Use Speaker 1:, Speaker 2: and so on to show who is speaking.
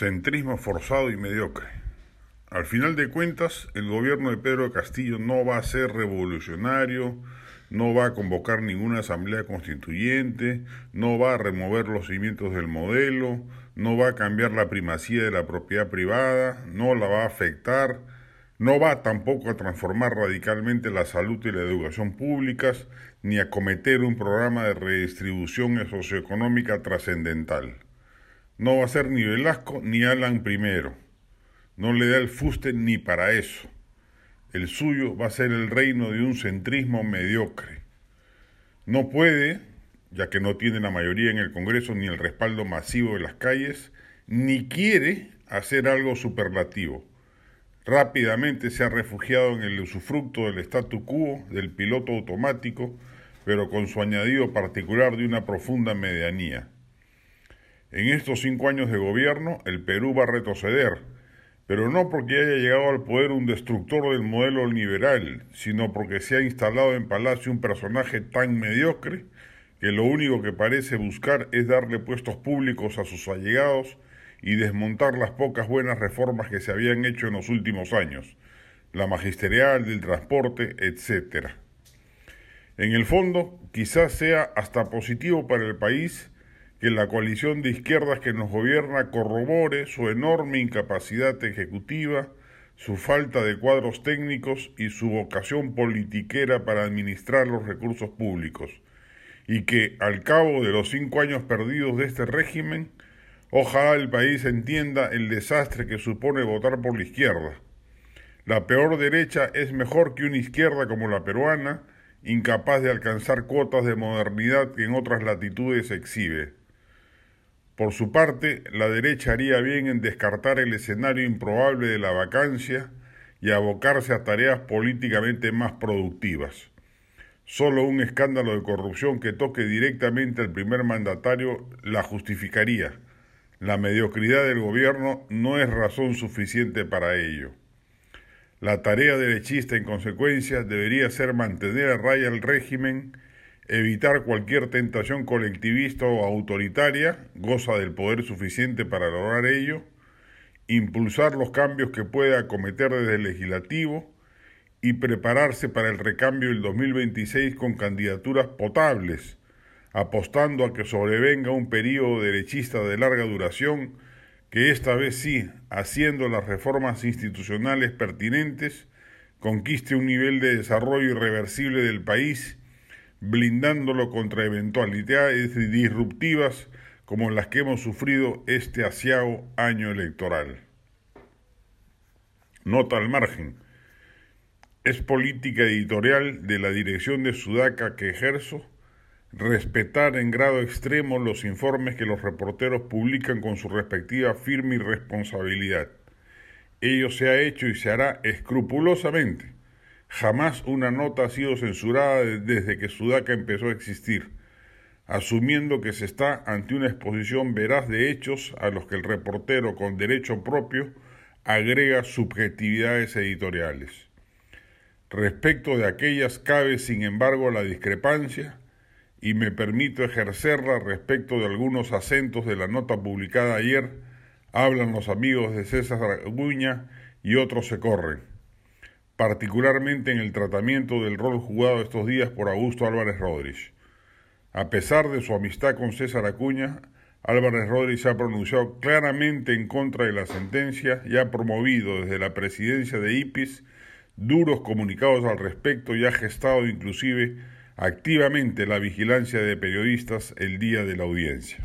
Speaker 1: Centrismo forzado y mediocre. Al final de cuentas, el gobierno de Pedro Castillo no va a ser revolucionario, no va a convocar ninguna asamblea constituyente, no va a remover los cimientos del modelo, no va a cambiar la primacía de la propiedad privada, no la va a afectar, no va tampoco a transformar radicalmente la salud y la educación públicas, ni a cometer un programa de redistribución socioeconómica trascendental. No va a ser ni Velasco ni Alan primero. No le da el fuste ni para eso. El suyo va a ser el reino de un centrismo mediocre. No puede, ya que no tiene la mayoría en el Congreso ni el respaldo masivo de las calles, ni quiere hacer algo superlativo. Rápidamente se ha refugiado en el usufructo del statu quo, del piloto automático, pero con su añadido particular de una profunda medianía. En estos cinco años de gobierno, el Perú va a retroceder, pero no porque haya llegado al poder un destructor del modelo liberal, sino porque se ha instalado en Palacio un personaje tan mediocre que lo único que parece buscar es darle puestos públicos a sus allegados y desmontar las pocas buenas reformas que se habían hecho en los últimos años, la magisterial, del transporte, etc. En el fondo, quizás sea hasta positivo para el país que la coalición de izquierdas que nos gobierna corrobore su enorme incapacidad ejecutiva, su falta de cuadros técnicos y su vocación politiquera para administrar los recursos públicos, y que al cabo de los cinco años perdidos de este régimen, ojalá el país entienda el desastre que supone votar por la izquierda. La peor derecha es mejor que una izquierda como la peruana, incapaz de alcanzar cuotas de modernidad que en otras latitudes exhibe. Por su parte, la derecha haría bien en descartar el escenario improbable de la vacancia y abocarse a tareas políticamente más productivas. Solo un escándalo de corrupción que toque directamente al primer mandatario la justificaría. La mediocridad del gobierno no es razón suficiente para ello. La tarea derechista, en consecuencia, debería ser mantener a raya el régimen evitar cualquier tentación colectivista o autoritaria, goza del poder suficiente para lograr ello, impulsar los cambios que pueda acometer desde el legislativo y prepararse para el recambio del 2026 con candidaturas potables, apostando a que sobrevenga un periodo derechista de larga duración que esta vez sí, haciendo las reformas institucionales pertinentes, conquiste un nivel de desarrollo irreversible del país blindándolo contra eventualidades disruptivas como las que hemos sufrido este asiago año electoral. Nota al margen. Es política editorial de la dirección de Sudaca que ejerzo respetar en grado extremo los informes que los reporteros publican con su respectiva firme y responsabilidad. Ello se ha hecho y se hará escrupulosamente Jamás una nota ha sido censurada desde que Sudaca empezó a existir, asumiendo que se está ante una exposición veraz de hechos a los que el reportero con derecho propio agrega subjetividades editoriales. Respecto de aquellas cabe, sin embargo, la discrepancia y me permito ejercerla respecto de algunos acentos de la nota publicada ayer, hablan los amigos de César Aguña y otros se corren particularmente en el tratamiento del rol jugado estos días por Augusto Álvarez Rodríguez. A pesar de su amistad con César Acuña, Álvarez Rodríguez ha pronunciado claramente en contra de la sentencia y ha promovido desde la presidencia de IPIS duros comunicados al respecto y ha gestado inclusive activamente la vigilancia de periodistas el día de la audiencia.